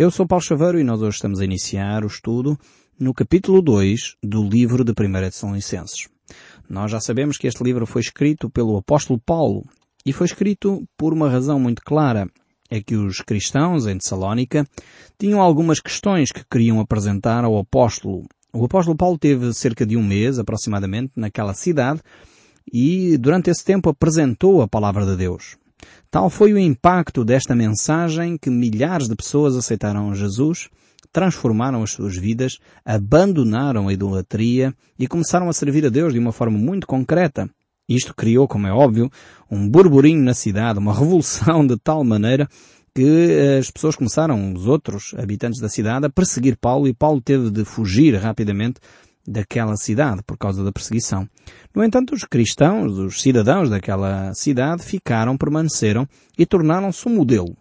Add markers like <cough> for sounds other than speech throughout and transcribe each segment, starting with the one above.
Eu sou Paulo Chaveiro e nós hoje estamos a iniciar o estudo no capítulo 2 do livro de 1 de São Licenses. Nós já sabemos que este livro foi escrito pelo apóstolo Paulo e foi escrito por uma razão muito clara. É que os cristãos em Tessalónica tinham algumas questões que queriam apresentar ao apóstolo. O apóstolo Paulo teve cerca de um mês, aproximadamente, naquela cidade e durante esse tempo apresentou a palavra de Deus. Tal foi o impacto desta mensagem que milhares de pessoas aceitaram Jesus, transformaram as suas vidas, abandonaram a idolatria e começaram a servir a Deus de uma forma muito concreta. Isto criou, como é óbvio, um burburinho na cidade, uma revolução de tal maneira que eh, as pessoas começaram, os outros habitantes da cidade, a perseguir Paulo e Paulo teve de fugir rapidamente daquela cidade por causa da perseguição. No entanto, os cristãos, os cidadãos daquela cidade ficaram, permaneceram e tornaram-se um modelo.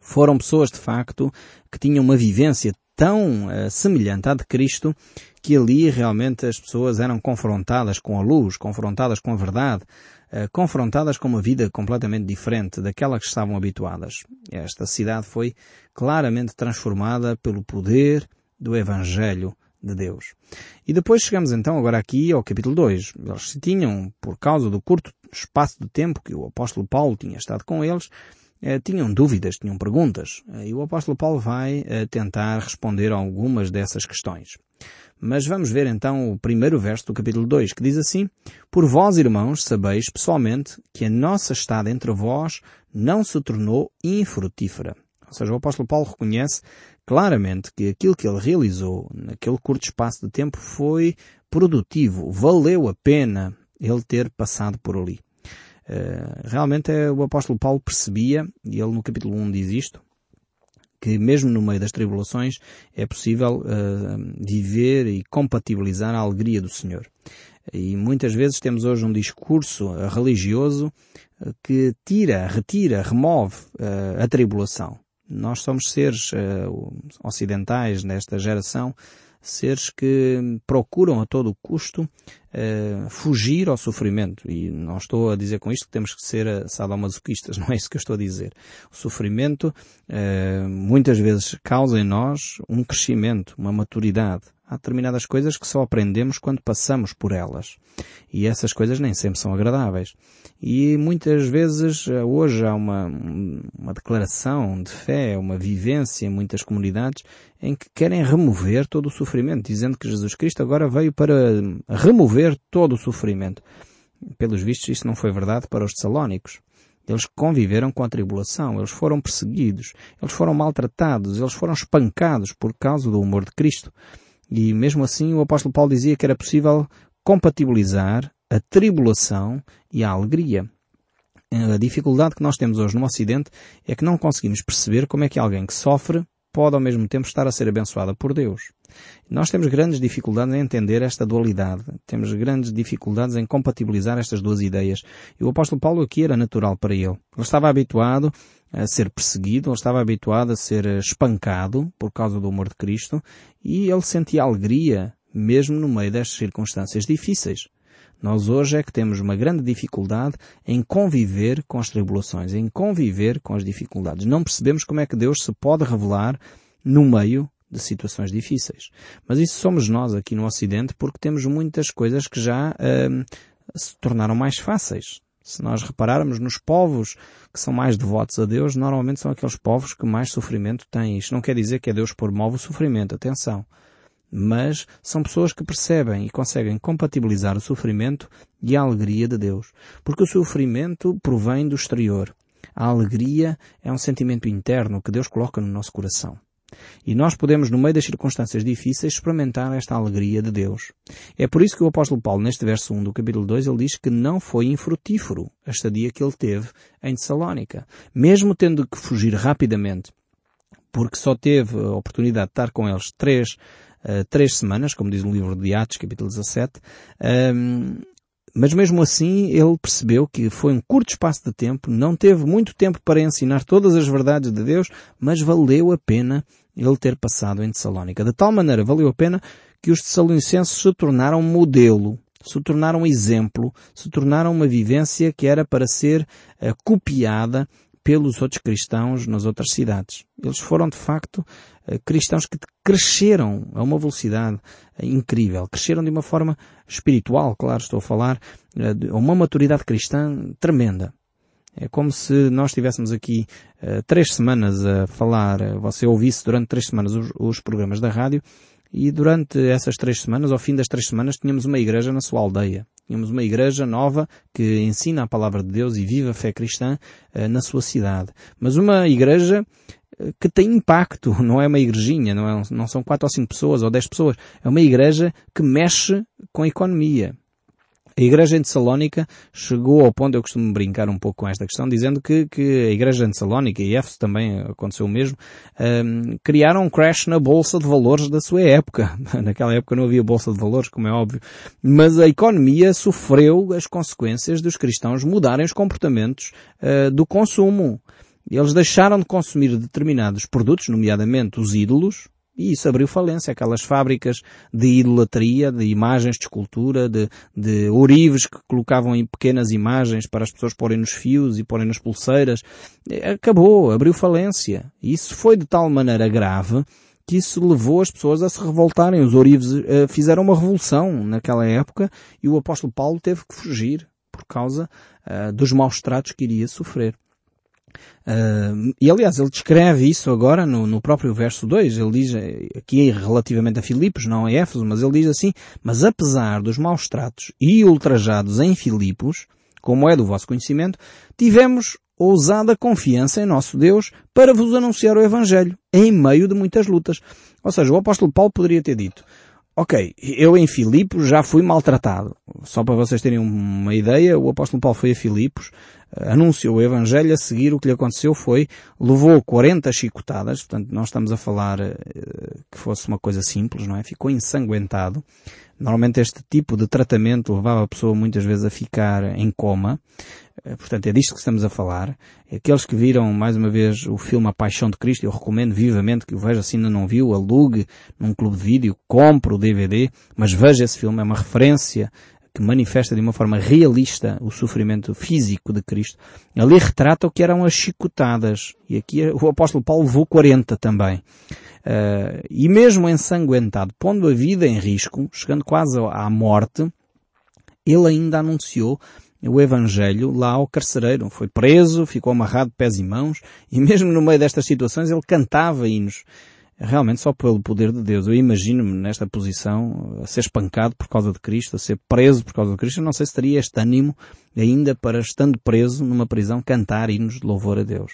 Foram pessoas, de facto, que tinham uma vivência tão uh, semelhante à de Cristo que ali realmente as pessoas eram confrontadas com a luz, confrontadas com a verdade, uh, confrontadas com uma vida completamente diferente daquela que estavam habituadas. Esta cidade foi claramente transformada pelo poder do Evangelho de Deus. E depois chegamos então agora aqui ao capítulo 2. Eles se tinham, por causa do curto espaço de tempo que o apóstolo Paulo tinha estado com eles, eh, tinham dúvidas, tinham perguntas. Eh, e o apóstolo Paulo vai eh, tentar responder a algumas dessas questões. Mas vamos ver então o primeiro verso do capítulo 2, que diz assim, Por vós, irmãos, sabeis pessoalmente que a nossa estada entre vós não se tornou infrutífera. Ou seja, o apóstolo Paulo reconhece claramente que aquilo que ele realizou naquele curto espaço de tempo foi produtivo, valeu a pena ele ter passado por ali. Uh, realmente é, o apóstolo Paulo percebia, e ele no capítulo 1 diz isto, que mesmo no meio das tribulações é possível uh, viver e compatibilizar a alegria do Senhor. E muitas vezes temos hoje um discurso religioso que tira, retira, remove uh, a tribulação. Nós somos seres uh, ocidentais nesta geração, seres que procuram a todo custo uh, fugir ao sofrimento. E não estou a dizer com isto que temos que ser sadomasoquistas, <laughs> não é isso que eu estou a dizer. O sofrimento uh, muitas vezes causa em nós um crescimento, uma maturidade, há determinadas coisas que só aprendemos quando passamos por elas. E essas coisas nem sempre são agradáveis. E muitas vezes, eh, hoje há uma, uma declaração de fé, uma vivência em muitas comunidades em que querem remover todo o sofrimento, dizendo que Jesus Cristo agora veio para remover todo o sofrimento. Pelos vistos, isso não foi verdade para os Tessalónicos. Eles conviveram com a tribulação, eles foram perseguidos, eles foram maltratados, eles foram espancados por causa do humor de Cristo. E mesmo assim o apóstolo Paulo dizia que era possível compatibilizar a tribulação e a alegria. A dificuldade que nós temos hoje no Ocidente é que não conseguimos perceber como é que alguém que sofre pode ao mesmo tempo estar a ser abençoada por Deus. Nós temos grandes dificuldades em entender esta dualidade. Temos grandes dificuldades em compatibilizar estas duas ideias. E o apóstolo Paulo aqui era natural para ele. Ele estava habituado a ser perseguido, ele estava habituado a ser espancado por causa do amor de Cristo e ele sentia alegria mesmo no meio destas circunstâncias difíceis. Nós hoje é que temos uma grande dificuldade em conviver com as tribulações, em conviver com as dificuldades. Não percebemos como é que Deus se pode revelar no meio de situações difíceis. Mas isso somos nós aqui no Ocidente porque temos muitas coisas que já hum, se tornaram mais fáceis. Se nós repararmos nos povos que são mais devotos a Deus, normalmente são aqueles povos que mais sofrimento têm. Isto não quer dizer que é Deus promove o sofrimento, atenção mas são pessoas que percebem e conseguem compatibilizar o sofrimento e a alegria de Deus. Porque o sofrimento provém do exterior. A alegria é um sentimento interno que Deus coloca no nosso coração. E nós podemos, no meio das circunstâncias difíceis, experimentar esta alegria de Deus. É por isso que o apóstolo Paulo, neste verso 1 do capítulo 2, ele diz que não foi infrutífero a estadia que ele teve em Tessalónica. Mesmo tendo que fugir rapidamente, porque só teve a oportunidade de estar com eles três uh, três semanas, como diz o livro de Atos, capítulo 17, um, mas mesmo assim ele percebeu que foi um curto espaço de tempo, não teve muito tempo para ensinar todas as verdades de Deus, mas valeu a pena ele ter passado em Tessalónica. De tal maneira valeu a pena que os tessalonicenses se tornaram modelo, se tornaram exemplo, se tornaram uma vivência que era para ser uh, copiada pelos outros cristãos nas outras cidades. Eles foram, de facto, eh, cristãos que cresceram a uma velocidade eh, incrível. Cresceram de uma forma espiritual, claro, estou a falar, a uma maturidade cristã tremenda. É como se nós estivéssemos aqui uh, três semanas a falar, você ouvisse durante três semanas os, os, programas da rádio e durante essas três semanas, ao fim das três semanas, tínhamos uma igreja na sua aldeia. Tínhamos uma igreja nova que ensina a palavra de Deus e vive a fé cristã uh, na sua cidade. Mas uma igreja que tem impacto, <laughs> não é uma igrejinha, não, é, não são quatro ou cinco pessoas ou dez pessoas. É uma igreja que mexe com a economia. A igreja em Tessalónica chegou ao ponto, eu costumo brincar um pouco com esta questão, dizendo que, que a igreja em Tessalónica, e Éfeso também aconteceu o mesmo, um, criaram um crash na bolsa de valores da sua época. <laughs> Naquela época não havia bolsa de valores, como é óbvio, mas a economia sofreu as consequências dos cristãos mudarem os comportamentos uh, do consumo. Eles deixaram de consumir determinados produtos, nomeadamente os ídolos, e isso abriu falência, aquelas fábricas de idolatria, de imagens de escultura, de, de orives que colocavam em pequenas imagens para as pessoas porem nos fios e porem nas pulseiras. Acabou, abriu falência. E isso foi de tal maneira grave que isso levou as pessoas a se revoltarem. Os orives uh, fizeram uma revolução naquela época e o apóstolo Paulo teve que fugir por causa uh, dos maus tratos que iria sofrer. Uh, e aliás, ele descreve isso agora no, no, próprio verso 2. Ele diz, aqui relativamente a Filipos, não a Éfeso, mas ele diz assim, mas apesar dos maus tratos e ultrajados em Filipos, como é do vosso conhecimento, tivemos ousada confiança em nosso Deus para vos anunciar o Evangelho, em meio de muitas lutas. Ou seja, o apóstolo Paulo poderia ter dito, Ok, eu em Filipos já fui maltratado. Só para vocês terem uma ideia, o apóstolo Paulo foi a Filipos, anunciou o Evangelho, a seguir o que lhe aconteceu foi, levou 40 chicotadas, portanto não estamos a falar uh, que fosse uma coisa simples, não é? Ficou ensanguentado. Normalmente este tipo de tratamento levava a pessoa muitas vezes a ficar em coma. Uh, portanto é disto que estamos a falar. Aqueles que viram mais uma vez o filme A Paixão de Cristo, eu recomendo vivamente que o veja se ainda não viu, alugue num clube de vídeo, compre o DVD, mas veja esse filme, é uma referência que manifesta de uma forma realista o sofrimento físico de Cristo, ali retrata o que eram as chicotadas. E aqui o apóstolo Paulo levou 40 também. Uh, e mesmo ensanguentado, pondo a vida em risco, chegando quase à morte, ele ainda anunciou o Evangelho lá ao carcereiro. Foi preso, ficou amarrado de pés e mãos, e mesmo no meio destas situações ele cantava hinos realmente só pelo poder de Deus. Eu imagino-me nesta posição a ser espancado por causa de Cristo, a ser preso por causa de Cristo. Eu não sei se teria este ânimo ainda para, estando preso numa prisão, cantar hinos de louvor a Deus.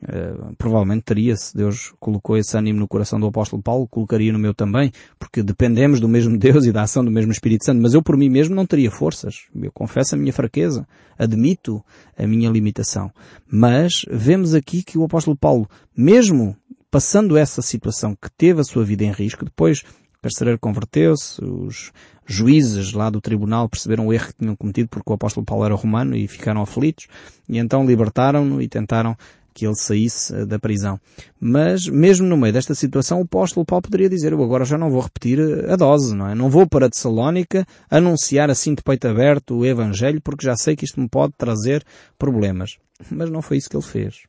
Uh, provavelmente teria, se Deus colocou esse ânimo no coração do apóstolo Paulo, colocaria no meu também, porque dependemos do mesmo Deus e da ação do mesmo Espírito Santo, mas eu por mim mesmo não teria forças. Eu confesso a minha fraqueza, admito a minha limitação. Mas vemos aqui que o apóstolo Paulo, mesmo passando essa situação que teve a sua vida em risco, depois o carcereiro converteu-se, os juízes lá do tribunal perceberam o erro que tinham cometido porque o apóstolo Paulo era romano e ficaram aflitos e então libertaram-no e tentaram que ele saísse eh, da prisão. Mas, mesmo no meio desta situação, o apóstolo Paulo poderia dizer, eu agora já não vou repetir eh, a dose, não é? Não vou para Tessalónica anunciar assim de peito aberto o Evangelho porque já sei que isto me pode trazer problemas. Mas não foi isso que ele fez.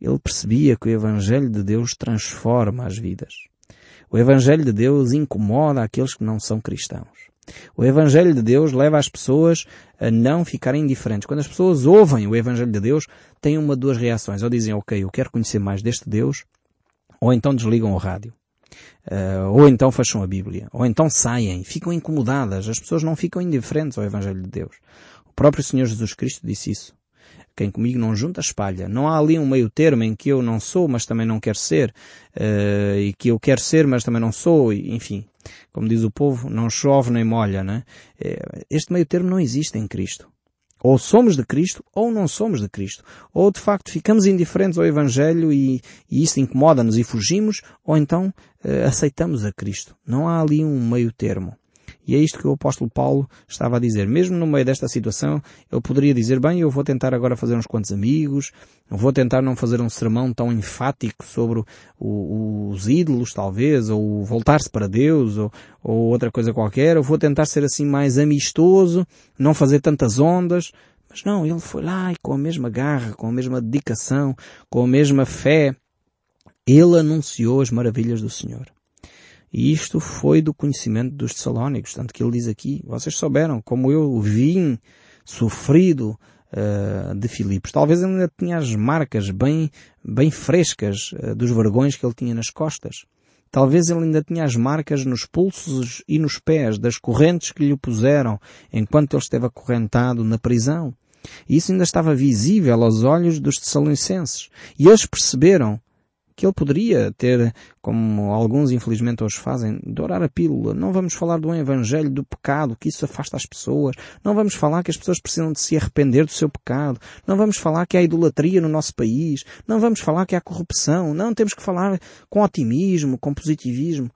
Ele percebia que o Evangelho de Deus transforma as vidas. O Evangelho de Deus incomoda aqueles que não são cristãos. O Evangelho de Deus leva as pessoas a não ficarem indiferentes. Quando as pessoas ouvem o Evangelho de Deus, têm uma duas reações. Ou dizem, ok, eu quero conhecer mais deste Deus, ou então desligam o rádio. Uh, ou então fecham a Bíblia. Ou então saem, ficam incomodadas. As pessoas não ficam indiferentes ao Evangelho de Deus. O próprio Senhor Jesus Cristo disse isso. Quem comigo não junta, espalha. Não há ali um meio termo em que eu não sou, mas também não quero ser, uh, e que eu quero ser, mas também não sou, e, enfim. Como diz o povo, não chove nem molha, né? Este meio termo não existe em Cristo. Ou somos de Cristo, ou não somos de Cristo. Ou de facto ficamos indiferentes ao Evangelho e, e isso incomoda-nos e fugimos, ou então uh, aceitamos a Cristo. Não há ali um meio termo. E é isto que o apóstolo Paulo estava a dizer. Mesmo no meio desta situação, ele poderia dizer, bem, eu vou tentar agora fazer uns quantos amigos, vou tentar não fazer um sermão tão enfático sobre o, os ídolos, talvez, ou voltar-se para Deus, ou, ou outra coisa qualquer, eu vou tentar ser assim mais amistoso, não fazer tantas ondas, Mas não, ele foi lá e com a mesma garra, com a mesma dedicação, com a mesma fé, ele anunciou as maravilhas do Senhor. E isto foi do conhecimento dos Tessalónicos, tanto que ele diz aqui, vocês souberam como eu vim sofrido uh, de Filipos. Talvez ele ainda tinha as marcas bem, bem frescas uh, dos vergões que ele tinha nas costas. Talvez ele ainda tinha as marcas nos pulsos e nos pés das correntes que lhe puseram enquanto ele esteve acorrentado na prisão. E isso ainda estava visível aos olhos dos Tessalonicenses. E eles perceberam que ele poderia ter, como alguns infelizmente hoje fazem, dourar a pílula. Não vamos falar do evangelho do pecado, que isso afasta as pessoas. Não vamos falar que as pessoas precisam de se arrepender do seu pecado. Não vamos falar que há idolatria no nosso país. Não vamos falar que há corrupção. Não temos que falar com otimismo, com positivismo.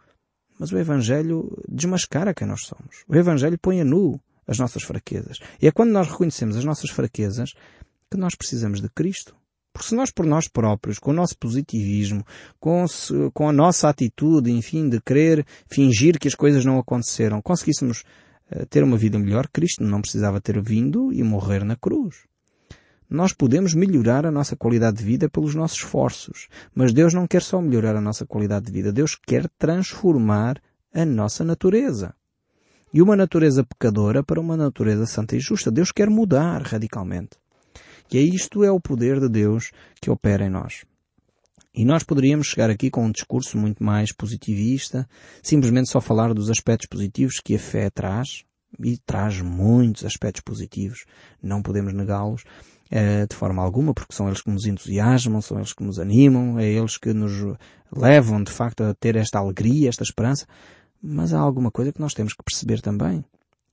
Mas o evangelho desmascara quem nós somos. O evangelho põe a nu as nossas fraquezas. E é quando nós reconhecemos as nossas fraquezas que nós precisamos de Cristo. Porque se nós por nós próprios, com o nosso positivismo, com, com a nossa atitude, enfim, de querer fingir que as coisas não aconteceram, conseguíssemos uh, ter uma vida melhor, Cristo não precisava ter vindo e morrer na cruz. Nós podemos melhorar a nossa qualidade de vida pelos nossos esforços, mas Deus não quer só melhorar a nossa qualidade de vida, Deus quer transformar a nossa natureza. E uma natureza pecadora para uma natureza santa e justa. Deus quer mudar radicalmente. E é isto é o poder de Deus que opera em nós. E nós poderíamos chegar aqui com um discurso muito mais positivista, simplesmente só falar dos aspectos positivos que a fé traz, e traz muitos aspectos positivos, não podemos negá-los, eh, de forma alguma, porque são eles que nos entusiasmam, são eles que nos animam, é eles que nos levam, de facto, a ter esta alegria, esta esperança. Mas há alguma coisa que nós temos que perceber também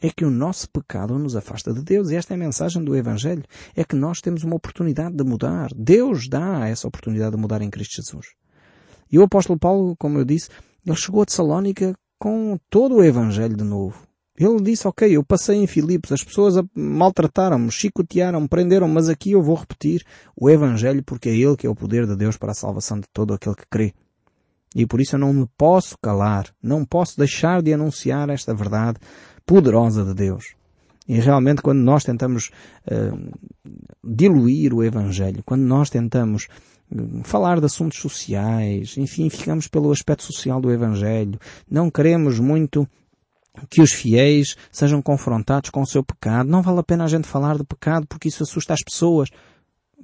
é que o nosso pecado nos afasta de Deus. E esta é a mensagem do Evangelho. É que nós temos uma oportunidade de mudar. Deus dá essa oportunidade de mudar em Cristo Jesus. E o apóstolo Paulo, como eu disse, ele chegou a Tessalónica com todo o Evangelho de novo. Ele disse, ok, eu passei em Filipos, as pessoas maltrataram-me, chicotearam-me, prenderam mas aqui eu vou repetir o Evangelho porque é Ele que é o poder de Deus para a salvação de todo aquele que crê. E por isso eu não me posso calar, não posso deixar de anunciar esta verdade poderosa de Deus. E realmente quando nós tentamos uh, diluir o Evangelho, quando nós tentamos uh, falar de assuntos sociais, enfim, ficamos pelo aspecto social do Evangelho, não queremos muito que os fiéis sejam confrontados com o seu pecado. Não vale a pena a gente falar de pecado porque isso assusta as pessoas.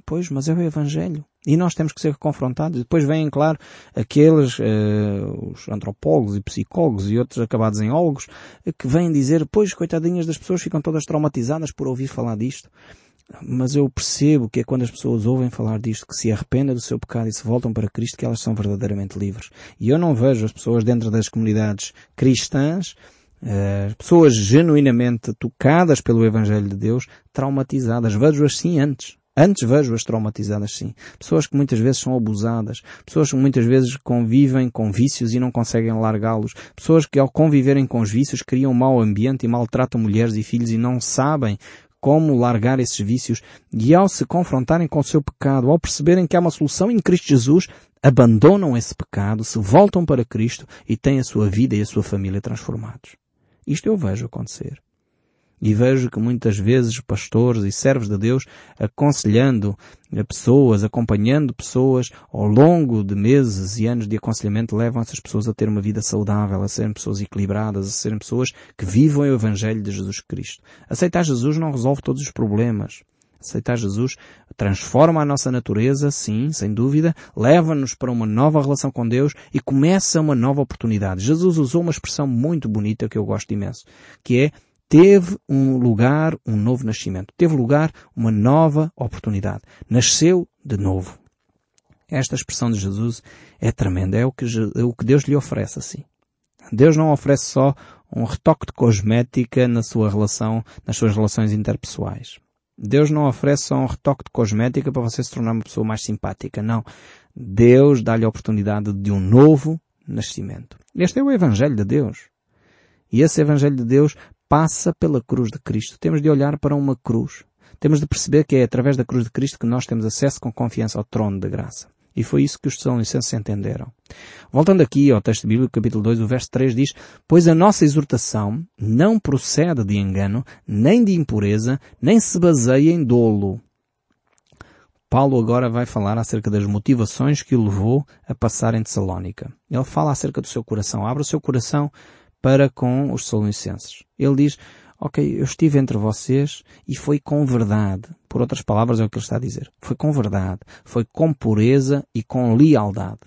Pois, mas é o Evangelho. E nós temos que ser confrontados. E depois vêm, claro, aqueles, uh, os antropólogos e psicólogos e outros acabados em ólogos, que vêm dizer, pois, coitadinhas das pessoas ficam todas traumatizadas por ouvir falar disto. Mas eu percebo que é quando as pessoas ouvem falar disto, que se arrependem do seu pecado e se voltam para Cristo, que elas são verdadeiramente livres. E eu não vejo as pessoas dentro das comunidades cristãs uh, pessoas genuinamente tocadas pelo Evangelho de Deus, traumatizadas. Vejo-as sim antes. Antes vejo-as traumatizadas, sim. Pessoas que muitas vezes são abusadas. Pessoas que muitas vezes convivem com vícios e não conseguem largá-los. Pessoas que ao conviverem com os vícios criam um mau ambiente e maltratam mulheres e filhos e não sabem como largar esses vícios e ao se confrontarem com o seu pecado, ao perceberem que há uma solução em Cristo Jesus, abandonam esse pecado, se voltam para Cristo e têm a sua vida e a sua família transformados. Isto eu vejo acontecer. E vejo que muitas vezes pastores e servos de Deus aconselhando pessoas, acompanhando pessoas ao longo de meses e anos de aconselhamento levam essas pessoas a ter uma vida saudável, a serem pessoas equilibradas, a serem pessoas que vivam o Evangelho de Jesus Cristo. Aceitar Jesus não resolve todos os problemas. Aceitar Jesus transforma a nossa natureza, sim, sem dúvida, leva-nos para uma nova relação com Deus e começa uma nova oportunidade. Jesus usou uma expressão muito bonita que eu gosto imenso, que é teve um lugar um novo nascimento. Teve lugar uma nova oportunidade. Nasceu de novo. Esta expressão de Jesus é tremenda. É o que, é o que Deus lhe oferece assim. Deus não oferece só um retoque de cosmética na sua relação, nas suas relações interpessoais. Deus não oferece só um retoque de cosmética para você se tornar uma pessoa mais simpática. Não. Deus dá-lhe a oportunidade de um novo nascimento. Este é o Evangelho de Deus. E esse Evangelho de Deus passa pela cruz de Cristo. Temos de olhar para uma cruz. Temos de perceber que é através da cruz de Cristo que nós temos acesso com confiança ao trono da graça. E foi isso que os Tessalonicenses entenderam. Voltando aqui ao texto bíblico, capítulo 2, o verso 3 diz, Pois a nossa exortação não procede de engano, nem de impureza, nem se baseia em dolo. Paulo agora vai falar acerca das motivações que o levou a passar em Tessalónica. Ele fala acerca do seu coração. Abre o seu coração para com os Tessalonicenses. Ele diz, ok, eu estive entre vocês e foi com verdade. Por outras palavras é o que ele está a dizer. Foi com verdade. Foi com pureza e com lealdade.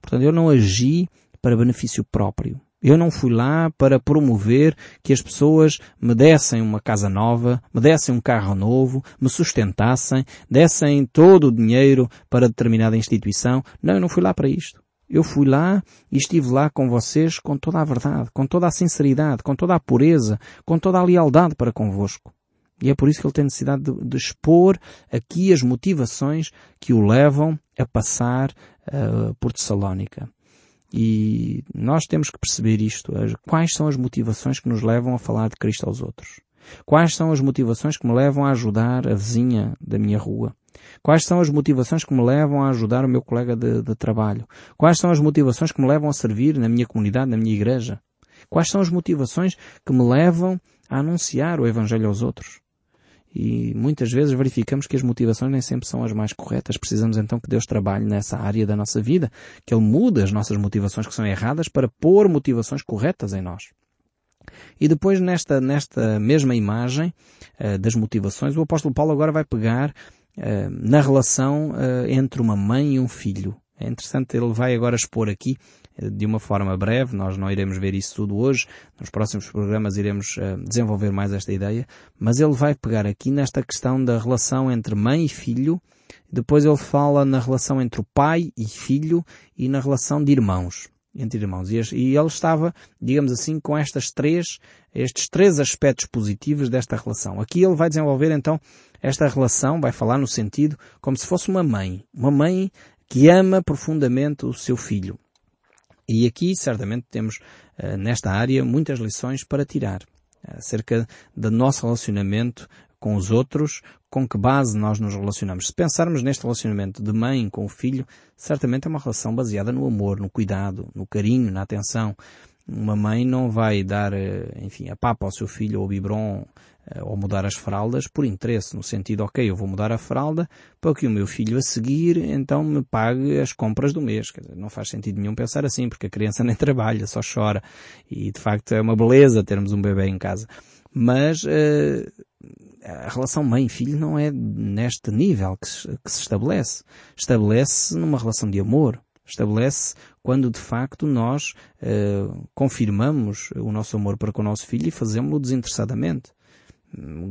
Portanto, eu não agi para benefício próprio. Eu não fui lá para promover que as pessoas me dessem uma casa nova, me dessem um carro novo, me sustentassem, dessem todo o dinheiro para determinada instituição. Não, eu não fui lá para isto. Eu fui lá e estive lá com vocês com toda a verdade, com toda a sinceridade, com toda a pureza, com toda a lealdade para convosco. E é por isso que ele tem necessidade de, de expor aqui as motivações que o levam a passar uh, por Tessalónica. E nós temos que perceber isto. Quais são as motivações que nos levam a falar de Cristo aos outros? Quais são as motivações que me levam a ajudar a vizinha da minha rua? Quais são as motivações que me levam a ajudar o meu colega de, de trabalho? Quais são as motivações que me levam a servir na minha comunidade, na minha igreja? Quais são as motivações que me levam a anunciar o Evangelho aos outros? E muitas vezes verificamos que as motivações nem sempre são as mais corretas. Precisamos então que Deus trabalhe nessa área da nossa vida, que Ele mude as nossas motivações que são erradas para pôr motivações corretas em nós. E depois nesta, nesta mesma imagem uh, das motivações, o apóstolo Paulo agora vai pegar uh, na relação uh, entre uma mãe e um filho. É interessante, ele vai agora expor aqui de uma forma breve, nós não iremos ver isso tudo hoje, nos próximos programas iremos desenvolver mais esta ideia, mas ele vai pegar aqui nesta questão da relação entre mãe e filho, depois ele fala na relação entre o pai e filho e na relação de irmãos entre irmãos. E, ele estava, digamos assim, com estas três, estes três aspectos positivos desta relação. Aqui ele vai desenvolver então esta relação, vai falar no sentido como se fosse uma mãe. Uma mãe que ama profundamente o seu filho. E aqui certamente temos eh, nesta área muitas lições para tirar acerca do nosso relacionamento com os outros, com que base nós nos relacionamos. Se pensarmos neste relacionamento de mãe com o filho, certamente é uma relação baseada no amor, no cuidado, no carinho, na atenção. Uma mãe não vai dar, eh, enfim, a papa ao seu filho ou o biberon eh, ou mudar as fraldas por interesse, no sentido, ok, eu vou mudar a fralda para que o meu filho a seguir então me pague as compras do mês. Dizer, não faz sentido nenhum pensar assim, porque a criança <laughs> nem trabalha, só chora. E de facto é uma beleza termos um bebê em casa. Mas uh, a relação mãe-filho não é neste nível que se, que se estabelece. Estabelece numa relação de amor. Estabelece quando de facto nós uh, confirmamos o nosso amor para com o nosso filho e fazemos-lo desinteressadamente.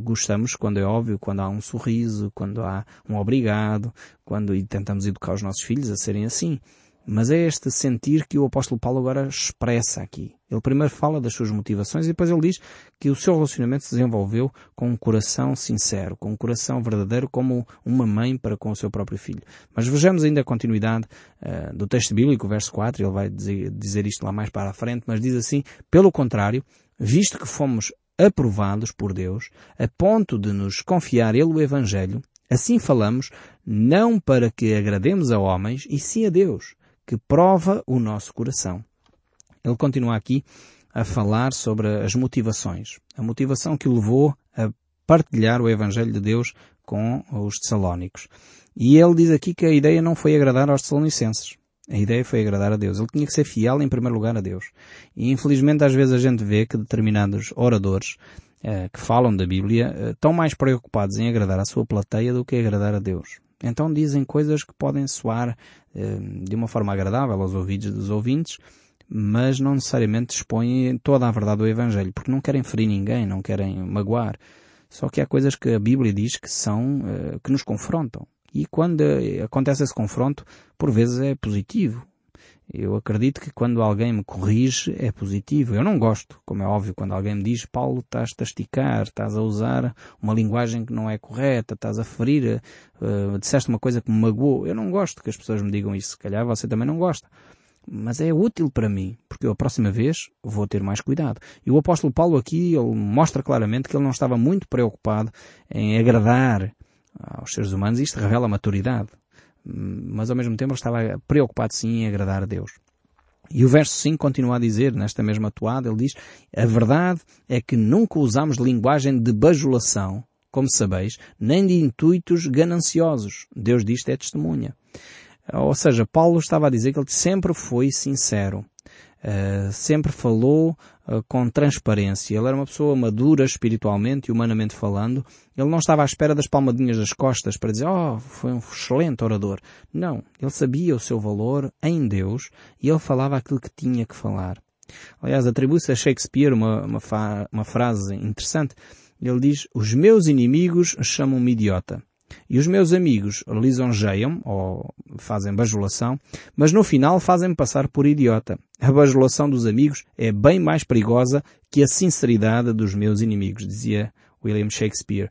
Gostamos quando é óbvio, quando há um sorriso, quando há um obrigado, quando e tentamos educar os nossos filhos a serem assim. Mas é este sentir que o apóstolo Paulo agora expressa aqui. Ele primeiro fala das suas motivações e depois ele diz que o seu relacionamento se desenvolveu com um coração sincero, com um coração verdadeiro como uma mãe para com o seu próprio filho. Mas vejamos ainda a continuidade uh, do texto bíblico, verso 4, ele vai dizer, dizer isto lá mais para a frente, mas diz assim, pelo contrário, visto que fomos aprovados por Deus, a ponto de nos confiar Ele o Evangelho, assim falamos, não para que agrademos a homens, e sim a Deus, que prova o nosso coração. Ele continua aqui a falar sobre as motivações. A motivação que o levou a partilhar o Evangelho de Deus com os Tessalónicos. E ele diz aqui que a ideia não foi agradar aos Tessalonicenses. A ideia foi agradar a Deus. Ele tinha que ser fiel em primeiro lugar a Deus. E infelizmente às vezes a gente vê que determinados oradores eh, que falam da Bíblia eh, estão mais preocupados em agradar a sua plateia do que agradar a Deus. Então dizem coisas que podem soar eh, de uma forma agradável aos ouvidos dos ouvintes, mas não necessariamente expõem toda a verdade do Evangelho, porque não querem ferir ninguém, não querem magoar. Só que há coisas que a Bíblia diz que são, eh, que nos confrontam. E quando acontece esse confronto, por vezes é positivo. Eu acredito que quando alguém me corrige é positivo. Eu não gosto, como é óbvio, quando alguém me diz Paulo, estás-te a esticar, estás a usar uma linguagem que não é correta, estás a ferir, uh, disseste uma coisa que me magoou. Eu não gosto que as pessoas me digam isso. Se calhar você também não gosta. Mas é útil para mim, porque eu a próxima vez vou ter mais cuidado. E o apóstolo Paulo aqui, ele mostra claramente que ele não estava muito preocupado em agradar aos seres humanos. Isto revela maturidade mas ao mesmo tempo ele estava preocupado sim em agradar a Deus. E o verso 5 continua a dizer, nesta mesma toada, ele diz, a verdade é que nunca usamos linguagem de bajulação, como sabeis, nem de intuitos gananciosos. Deus disto é testemunha. Ou seja, Paulo estava a dizer que ele sempre foi sincero. Uh, sempre falou com transparência. Ele era uma pessoa madura espiritualmente e humanamente falando. Ele não estava à espera das palmadinhas das costas para dizer, oh, foi um excelente orador. Não. Ele sabia o seu valor em Deus e ele falava aquilo que tinha que falar. Aliás, atribui-se a Shakespeare uma, uma, uma frase interessante. Ele diz, os meus inimigos chamam-me idiota. E os meus amigos lisonjeiam, ou fazem bajulação, mas no final fazem-me passar por idiota. A bajulação dos amigos é bem mais perigosa que a sinceridade dos meus inimigos, dizia William Shakespeare.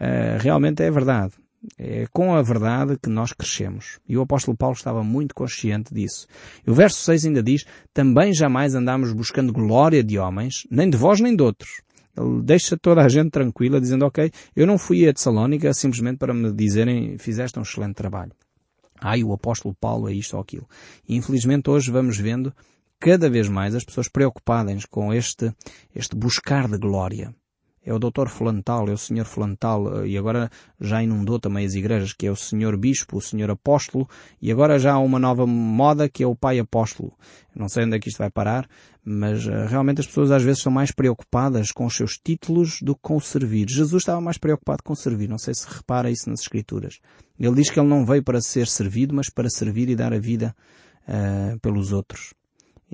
Uh, realmente é verdade. É com a verdade que nós crescemos. E o apóstolo Paulo estava muito consciente disso. E o verso 6 ainda diz, também jamais andamos buscando glória de homens, nem de vós nem de outros ele deixa toda a gente tranquila, dizendo, ok, eu não fui a Tessalónica simplesmente para me dizerem, fizeste um excelente trabalho. Ai, o apóstolo Paulo é isto ou aquilo. E infelizmente hoje vamos vendo cada vez mais as pessoas preocupadas com este, este buscar de glória é o doutor Flantal, é o senhor Flantal, eh, e agora já inundou também as igrejas, que é o senhor bispo, o senhor apóstolo, e agora já há uma nova moda que é o pai apóstolo. Não sei onde é que isto vai parar, mas uh, realmente as pessoas às vezes são mais preocupadas com os seus títulos do que com o servir. Jesus estava mais preocupado com servir, não sei se repara isso nas escrituras. Ele diz que ele não veio para ser servido, mas para servir e dar a vida uh, pelos outros.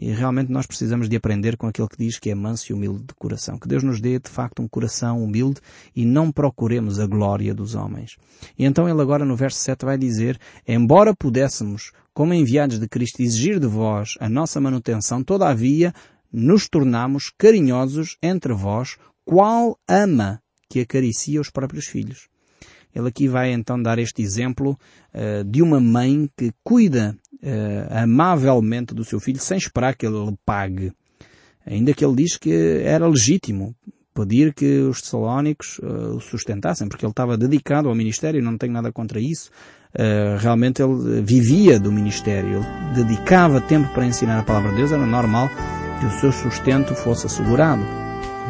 E realmente nós precisamos de aprender com aquele que diz que é manso e humilde de coração. Que Deus nos dê de facto um coração humilde e não procuremos a glória dos homens. E então ele agora no verso 7 vai dizer, embora pudéssemos, como enviados de Cristo, exigir de vós a nossa manutenção, todavia nos tornamos carinhosos entre vós, qual ama que acaricia os próprios filhos. Ele aqui vai então dar este exemplo uh, de uma mãe que cuida uh, amavelmente do seu filho sem esperar que ele pague. Ainda que ele diz que era legítimo pedir que os tessalónicos uh, o sustentassem, porque ele estava dedicado ao ministério, não tenho nada contra isso. Uh, realmente ele vivia do ministério, ele dedicava tempo para ensinar a palavra de Deus, era normal que o seu sustento fosse assegurado.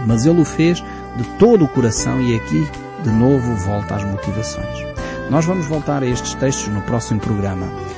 Mas ele o fez de todo o coração e aqui de novo volta às motivações. Nós vamos voltar a estes textos no próximo programa